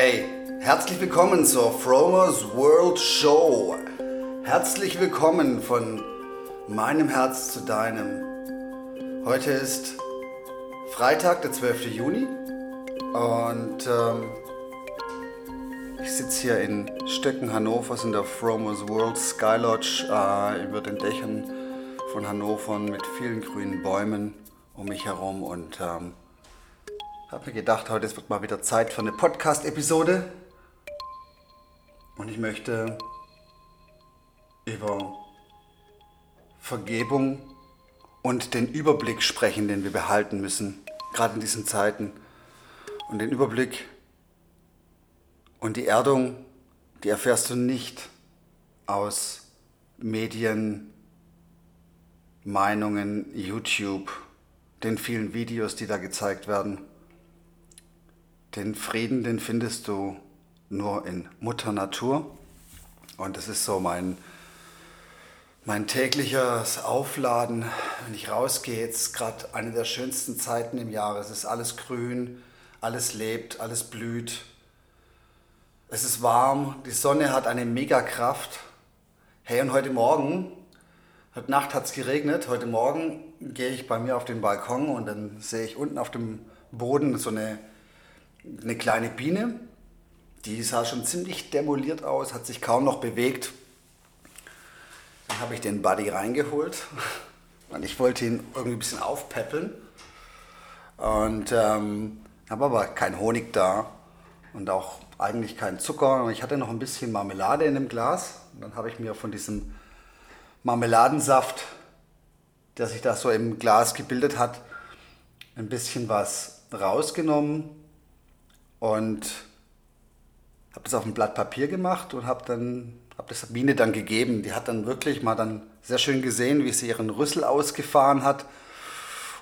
Hey, herzlich willkommen zur Fromers World Show. Herzlich willkommen von meinem Herz zu deinem. Heute ist Freitag, der 12. Juni und ähm, ich sitze hier in Stöcken, Hannovers in der Fromers World Sky Lodge äh, über den Dächern von Hannover mit vielen grünen Bäumen um mich herum und ähm, habe mir gedacht, heute wird mal wieder Zeit für eine Podcast-Episode. Und ich möchte über Vergebung und den Überblick sprechen, den wir behalten müssen, gerade in diesen Zeiten. Und den Überblick und die Erdung, die erfährst du nicht aus Medien, Meinungen, YouTube, den vielen Videos, die da gezeigt werden. Den Frieden, den findest du nur in Mutter Natur. Und das ist so mein, mein tägliches Aufladen, wenn ich rausgehe. Jetzt gerade eine der schönsten Zeiten im Jahr. Es ist alles grün, alles lebt, alles blüht. Es ist warm, die Sonne hat eine Megakraft. Hey, und heute Morgen, heute Nacht hat es geregnet. Heute Morgen gehe ich bei mir auf den Balkon und dann sehe ich unten auf dem Boden so eine eine kleine Biene, die sah schon ziemlich demoliert aus, hat sich kaum noch bewegt. Dann habe ich den Buddy reingeholt und ich wollte ihn irgendwie ein bisschen aufpäppeln. Und ähm, habe aber keinen Honig da und auch eigentlich keinen Zucker. Ich hatte noch ein bisschen Marmelade in dem Glas. Und dann habe ich mir von diesem Marmeladensaft, der sich da so im Glas gebildet hat, ein bisschen was rausgenommen und habe das auf ein Blatt Papier gemacht und habe dann habe das Biene dann gegeben. Die hat dann wirklich mal dann sehr schön gesehen, wie sie ihren Rüssel ausgefahren hat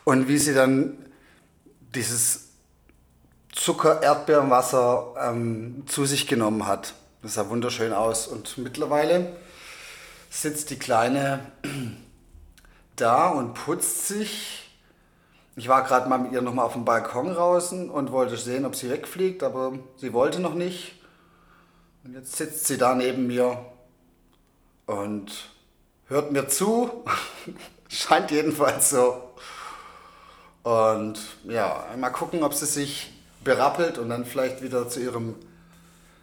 und wie sie dann dieses Zucker-Erdbeerenwasser ähm, zu sich genommen hat. Das sah wunderschön aus. Und mittlerweile sitzt die Kleine da und putzt sich ich war gerade mal mit ihr nochmal auf dem Balkon draußen und wollte sehen, ob sie wegfliegt, aber sie wollte noch nicht. Und jetzt sitzt sie da neben mir und hört mir zu. Scheint jedenfalls so. Und ja, mal gucken, ob sie sich berappelt und dann vielleicht wieder zu, ihrem,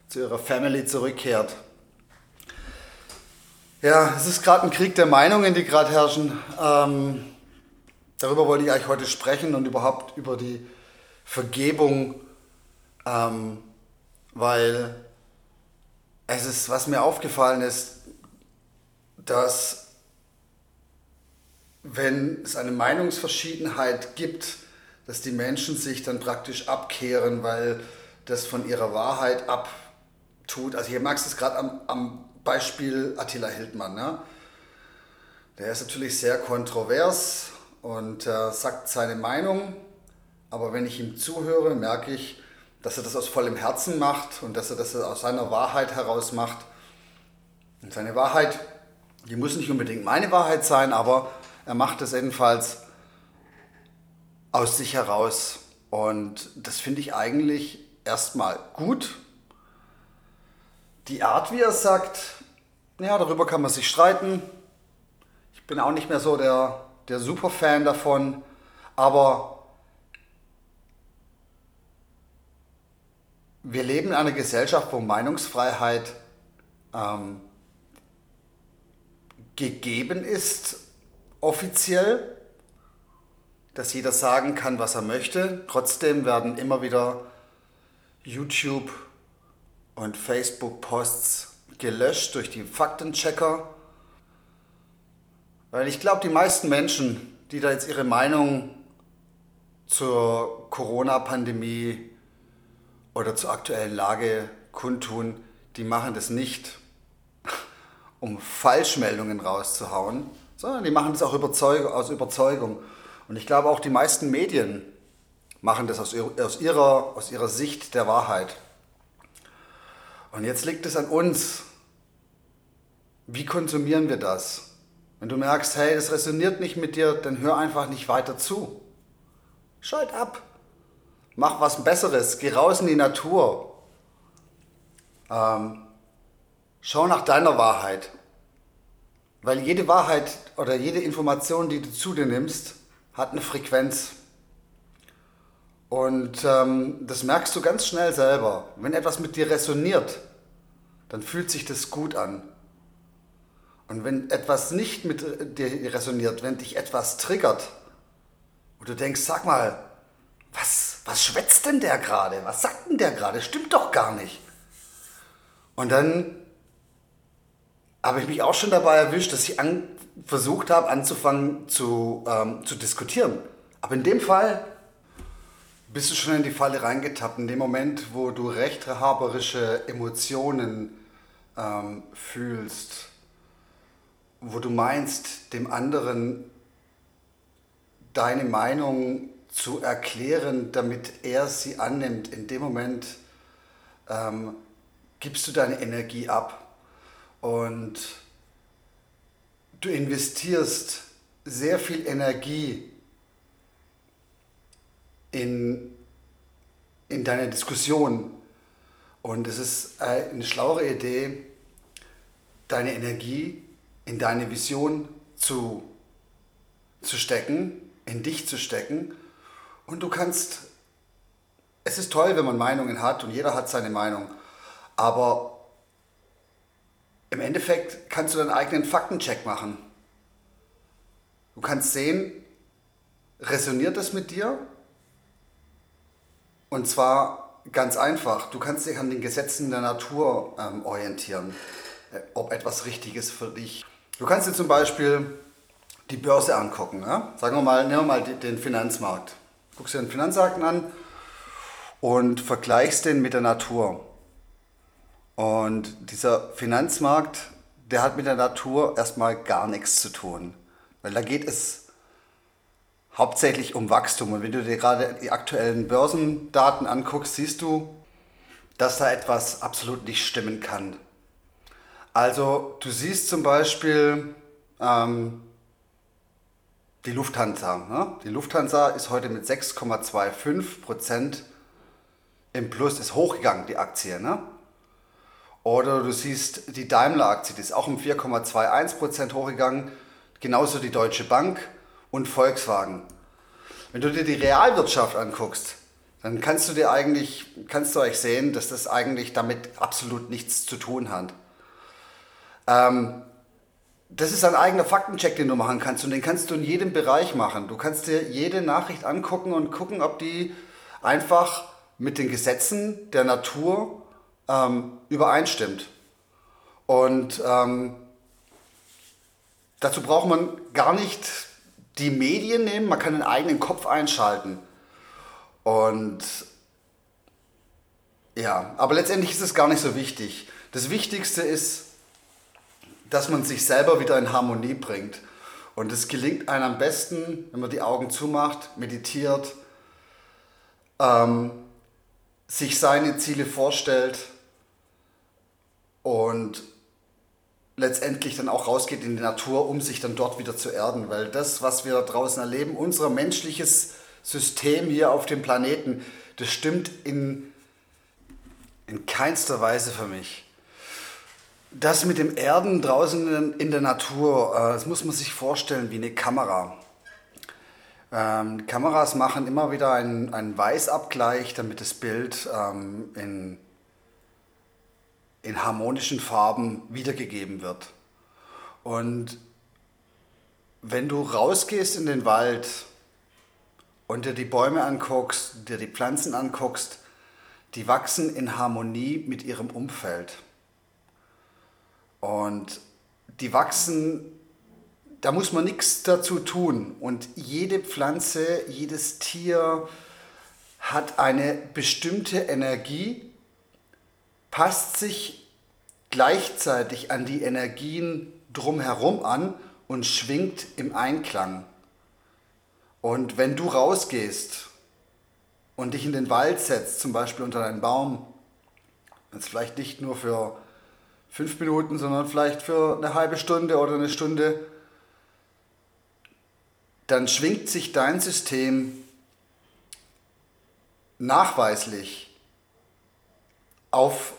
zu ihrer Family zurückkehrt. Ja, es ist gerade ein Krieg der Meinungen, die gerade herrschen. Ähm, darüber wollte ich eigentlich heute sprechen und überhaupt über die Vergebung, ähm, weil es ist, was mir aufgefallen ist, dass wenn es eine Meinungsverschiedenheit gibt, dass die Menschen sich dann praktisch abkehren, weil das von ihrer Wahrheit abtut. Also hier magst du es gerade am, am Beispiel Attila Hildmann. Ne? Der ist natürlich sehr kontrovers, und äh, sagt seine Meinung. Aber wenn ich ihm zuhöre, merke ich, dass er das aus vollem Herzen macht und dass er das aus seiner Wahrheit heraus macht. Und seine Wahrheit, die muss nicht unbedingt meine Wahrheit sein, aber er macht es jedenfalls aus sich heraus. Und das finde ich eigentlich erstmal gut. Die Art, wie er sagt, ja, darüber kann man sich streiten. Ich bin auch nicht mehr so der der Superfan davon, aber wir leben in einer Gesellschaft, wo Meinungsfreiheit ähm, gegeben ist, offiziell, dass jeder sagen kann, was er möchte. Trotzdem werden immer wieder YouTube und Facebook-Posts gelöscht durch die Faktenchecker weil ich glaube, die meisten Menschen, die da jetzt ihre Meinung zur Corona-Pandemie oder zur aktuellen Lage kundtun, die machen das nicht, um Falschmeldungen rauszuhauen, sondern die machen das auch aus Überzeugung. Und ich glaube auch die meisten Medien machen das aus ihrer, aus ihrer Sicht der Wahrheit. Und jetzt liegt es an uns. Wie konsumieren wir das? Wenn du merkst, hey, das resoniert nicht mit dir, dann hör einfach nicht weiter zu. Schalt ab. Mach was Besseres. Geh raus in die Natur. Ähm, schau nach deiner Wahrheit. Weil jede Wahrheit oder jede Information, die du zu dir nimmst, hat eine Frequenz. Und ähm, das merkst du ganz schnell selber. Wenn etwas mit dir resoniert, dann fühlt sich das gut an. Und wenn etwas nicht mit dir resoniert, wenn dich etwas triggert, und du denkst, sag mal, was, was schwätzt denn der gerade? Was sagt denn der gerade? Stimmt doch gar nicht. Und dann habe ich mich auch schon dabei erwischt, dass ich an, versucht habe, anzufangen zu, ähm, zu diskutieren. Aber in dem Fall bist du schon in die Falle reingetappt. In dem Moment, wo du rechthaberische Emotionen ähm, fühlst, wo du meinst, dem anderen deine Meinung zu erklären, damit er sie annimmt, in dem Moment ähm, gibst du deine Energie ab und du investierst sehr viel Energie in, in deine Diskussion. Und es ist eine schlauere Idee, deine Energie in deine Vision zu, zu stecken, in dich zu stecken. Und du kannst, es ist toll, wenn man Meinungen hat und jeder hat seine Meinung. Aber im Endeffekt kannst du deinen eigenen Faktencheck machen. Du kannst sehen, resoniert das mit dir? Und zwar ganz einfach, du kannst dich an den Gesetzen der Natur ähm, orientieren, äh, ob etwas richtig ist für dich. Du kannst dir zum Beispiel die Börse angucken. Ja? Sagen wir mal, nehmen wir mal den Finanzmarkt. Guckst dir den Finanzmarkt an und vergleichst den mit der Natur. Und dieser Finanzmarkt, der hat mit der Natur erstmal gar nichts zu tun. Weil da geht es hauptsächlich um Wachstum. Und wenn du dir gerade die aktuellen Börsendaten anguckst, siehst du, dass da etwas absolut nicht stimmen kann. Also du siehst zum Beispiel ähm, die Lufthansa. Ne? Die Lufthansa ist heute mit 6,25 Prozent im Plus, ist hochgegangen, die Aktie. Ne? Oder du siehst die Daimler-Aktie, die ist auch um 4,21 Prozent hochgegangen. Genauso die Deutsche Bank und Volkswagen. Wenn du dir die Realwirtschaft anguckst, dann kannst du dir eigentlich, kannst du euch sehen, dass das eigentlich damit absolut nichts zu tun hat. Ähm, das ist ein eigener Faktencheck, den du machen kannst und den kannst du in jedem Bereich machen. Du kannst dir jede Nachricht angucken und gucken, ob die einfach mit den Gesetzen der Natur ähm, übereinstimmt. Und ähm, dazu braucht man gar nicht die Medien nehmen, man kann den eigenen Kopf einschalten. Und ja, aber letztendlich ist es gar nicht so wichtig. Das Wichtigste ist, dass man sich selber wieder in Harmonie bringt. Und es gelingt einem am besten, wenn man die Augen zumacht, meditiert, ähm, sich seine Ziele vorstellt und letztendlich dann auch rausgeht in die Natur, um sich dann dort wieder zu erden. Weil das, was wir draußen erleben, unser menschliches System hier auf dem Planeten, das stimmt in, in keinster Weise für mich. Das mit dem Erden draußen in der Natur, äh, das muss man sich vorstellen wie eine Kamera. Ähm, Kameras machen immer wieder einen, einen Weißabgleich, damit das Bild ähm, in in harmonischen Farben wiedergegeben wird. Und wenn du rausgehst in den Wald und dir die Bäume anguckst, dir die Pflanzen anguckst, die wachsen in Harmonie mit ihrem Umfeld. Und die wachsen, da muss man nichts dazu tun. Und jede Pflanze, jedes Tier hat eine bestimmte Energie, passt sich gleichzeitig an die Energien drumherum an und schwingt im Einklang. Und wenn du rausgehst und dich in den Wald setzt, zum Beispiel unter einen Baum, jetzt vielleicht nicht nur für fünf Minuten, sondern vielleicht für eine halbe Stunde oder eine Stunde, dann schwingt sich dein System nachweislich auf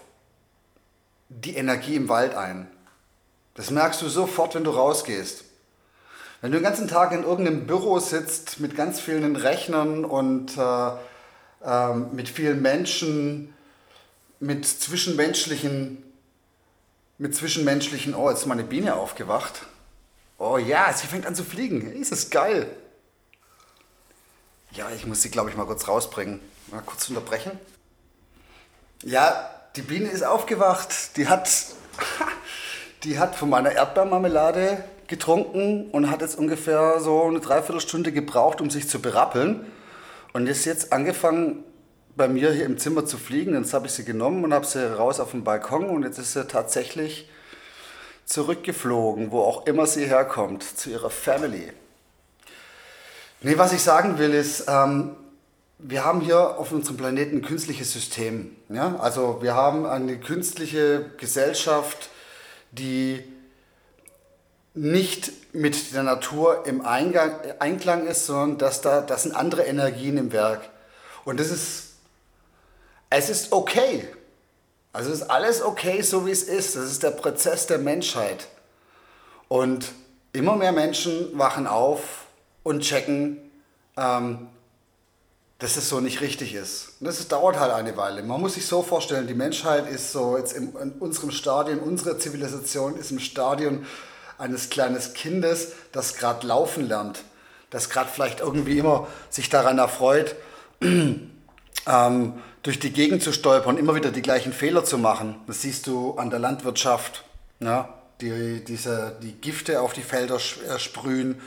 die Energie im Wald ein. Das merkst du sofort, wenn du rausgehst. Wenn du den ganzen Tag in irgendeinem Büro sitzt mit ganz vielen Rechnern und äh, äh, mit vielen Menschen, mit zwischenmenschlichen, mit zwischenmenschlichen, oh, jetzt ist meine Biene aufgewacht. Oh ja, sie fängt an zu fliegen. Ist das geil. Ja, ich muss sie, glaube ich, mal kurz rausbringen. Mal kurz unterbrechen. Ja, die Biene ist aufgewacht. Die hat, die hat von meiner Erdbeermarmelade getrunken und hat jetzt ungefähr so eine Dreiviertelstunde gebraucht, um sich zu berappeln. Und ist jetzt angefangen, bei mir hier im Zimmer zu fliegen. Jetzt habe ich sie genommen und habe sie raus auf den Balkon und jetzt ist sie tatsächlich zurückgeflogen, wo auch immer sie herkommt, zu ihrer Family. Nee, was ich sagen will ist, ähm, wir haben hier auf unserem Planeten ein künstliches System. Ja? Also wir haben eine künstliche Gesellschaft, die nicht mit der Natur im Eingang, Einklang ist, sondern dass da das sind andere Energien im Werk. Und das ist, es ist okay. Also ist alles okay, so wie es ist. Das ist der Prozess der Menschheit. Und immer mehr Menschen wachen auf und checken, ähm, dass es so nicht richtig ist. Und das dauert halt eine Weile. Man muss sich so vorstellen, die Menschheit ist so jetzt in, in unserem Stadion, unsere Zivilisation ist im Stadion eines kleinen Kindes, das gerade laufen lernt, das gerade vielleicht irgendwie immer sich daran erfreut, ähm, durch die Gegend zu stolpern, immer wieder die gleichen Fehler zu machen. Das siehst du an der Landwirtschaft, ja? die, diese, die Gifte auf die Felder äh, sprühen,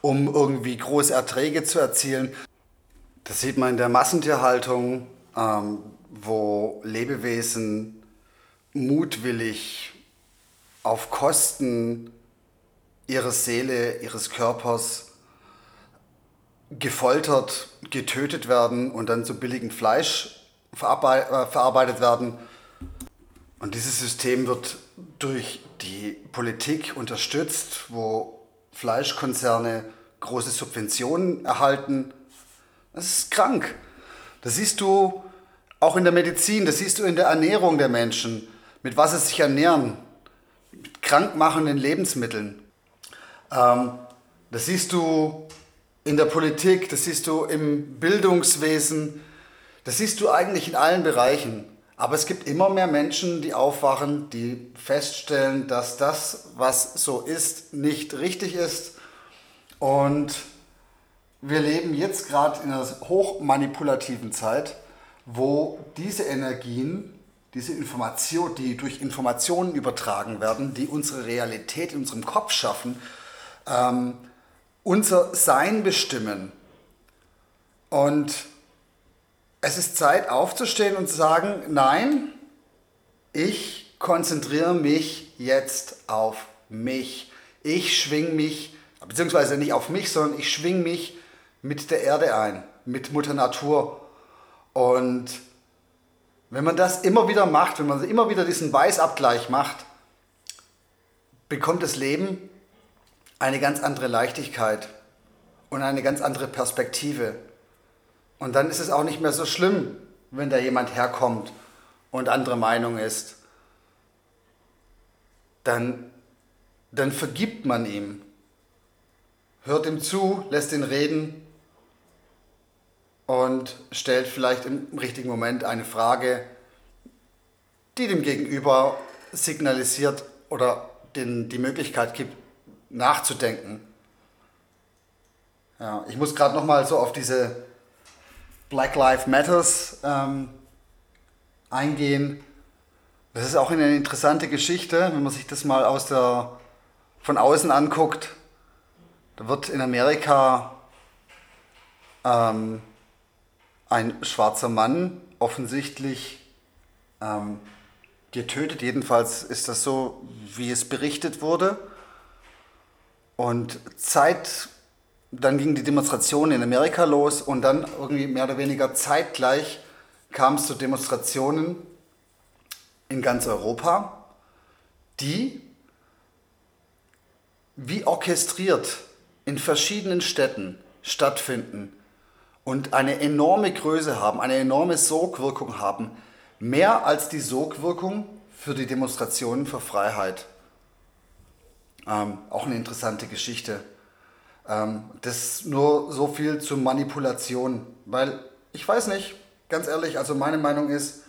um irgendwie große Erträge zu erzielen. Das sieht man in der Massentierhaltung, ähm, wo Lebewesen mutwillig auf Kosten ihrer Seele, ihres Körpers gefoltert, getötet werden und dann zu billigem Fleisch verarbeitet werden. Und dieses System wird durch die Politik unterstützt, wo Fleischkonzerne große Subventionen erhalten. Das ist krank. Das siehst du auch in der Medizin, das siehst du in der Ernährung der Menschen, mit was sie sich ernähren, mit krankmachenden Lebensmitteln. Ähm, das siehst du in der Politik, das siehst du im Bildungswesen, das siehst du eigentlich in allen Bereichen. Aber es gibt immer mehr Menschen, die aufwachen, die feststellen, dass das, was so ist, nicht richtig ist. Und wir leben jetzt gerade in einer hochmanipulativen Zeit, wo diese Energien, diese Information, die durch Informationen übertragen werden, die unsere Realität in unserem Kopf schaffen, ähm, unser Sein bestimmen. Und es ist Zeit aufzustehen und zu sagen, nein, ich konzentriere mich jetzt auf mich. Ich schwing mich, beziehungsweise nicht auf mich, sondern ich schwing mich mit der Erde ein, mit Mutter Natur. Und wenn man das immer wieder macht, wenn man immer wieder diesen Weißabgleich macht, bekommt das Leben eine ganz andere Leichtigkeit und eine ganz andere Perspektive. Und dann ist es auch nicht mehr so schlimm, wenn da jemand herkommt und andere Meinung ist. Dann, dann vergibt man ihm, hört ihm zu, lässt ihn reden und stellt vielleicht im richtigen Moment eine Frage, die dem Gegenüber signalisiert oder den, die Möglichkeit gibt, nachzudenken. Ja, ich muss gerade noch mal so auf diese Black Lives Matters ähm, eingehen. Das ist auch eine interessante Geschichte, wenn man sich das mal aus der, von außen anguckt. Da wird in Amerika ähm, ein schwarzer Mann offensichtlich ähm, getötet. Jedenfalls ist das so, wie es berichtet wurde. Und Zeit, dann ging die Demonstration in Amerika los und dann irgendwie mehr oder weniger zeitgleich kam es zu Demonstrationen in ganz Europa, die wie orchestriert in verschiedenen Städten stattfinden und eine enorme Größe haben, eine enorme Sogwirkung haben, mehr als die Sogwirkung für die Demonstrationen für Freiheit. Ähm, auch eine interessante Geschichte. Ähm, das nur so viel zur Manipulation, weil ich weiß nicht, ganz ehrlich, also meine Meinung ist,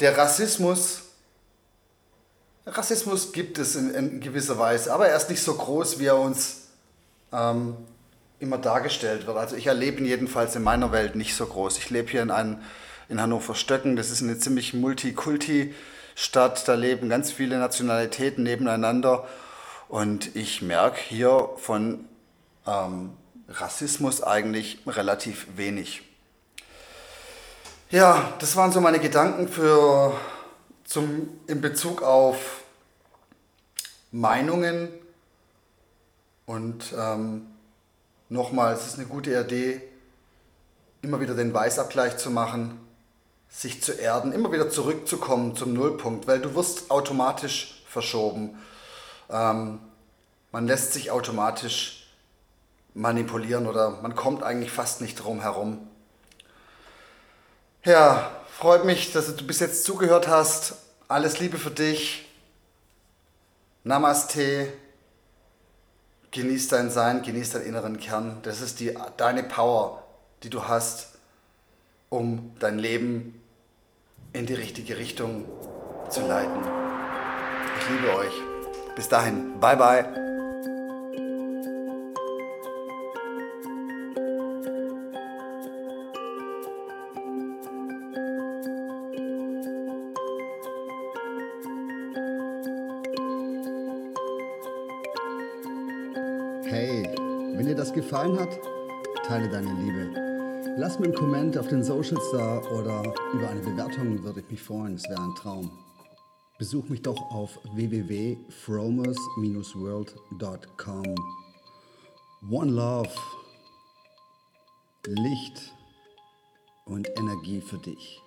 der Rassismus, Rassismus gibt es in, in gewisser Weise, aber er ist nicht so groß, wie er uns ähm, immer dargestellt wird. Also ich erlebe ihn jedenfalls in meiner Welt nicht so groß. Ich lebe hier in, einem, in Hannover Stöcken, das ist eine ziemlich Multikulti-Stadt, da leben ganz viele Nationalitäten nebeneinander und ich merke hier von ähm, Rassismus eigentlich relativ wenig. Ja, das waren so meine Gedanken für zum, in Bezug auf Meinungen. Und ähm, nochmal, es ist eine gute Idee, immer wieder den Weißabgleich zu machen, sich zu erden, immer wieder zurückzukommen zum Nullpunkt, weil du wirst automatisch verschoben. Ähm, man lässt sich automatisch manipulieren oder man kommt eigentlich fast nicht drum herum. Ja, freut mich, dass du bis jetzt zugehört hast. Alles Liebe für dich. Namaste. Genieß dein Sein, genieß deinen inneren Kern. Das ist die, deine Power, die du hast, um dein Leben in die richtige Richtung zu leiten. Ich liebe euch. Bis dahin. Bye bye. Hey, wenn dir das gefallen hat, teile deine Liebe. Lass mir einen Comment auf den Socials da oder über eine Bewertung würde ich mich freuen. Es wäre ein Traum. Besuch mich doch auf www.fromers-world.com. One Love, Licht und Energie für dich.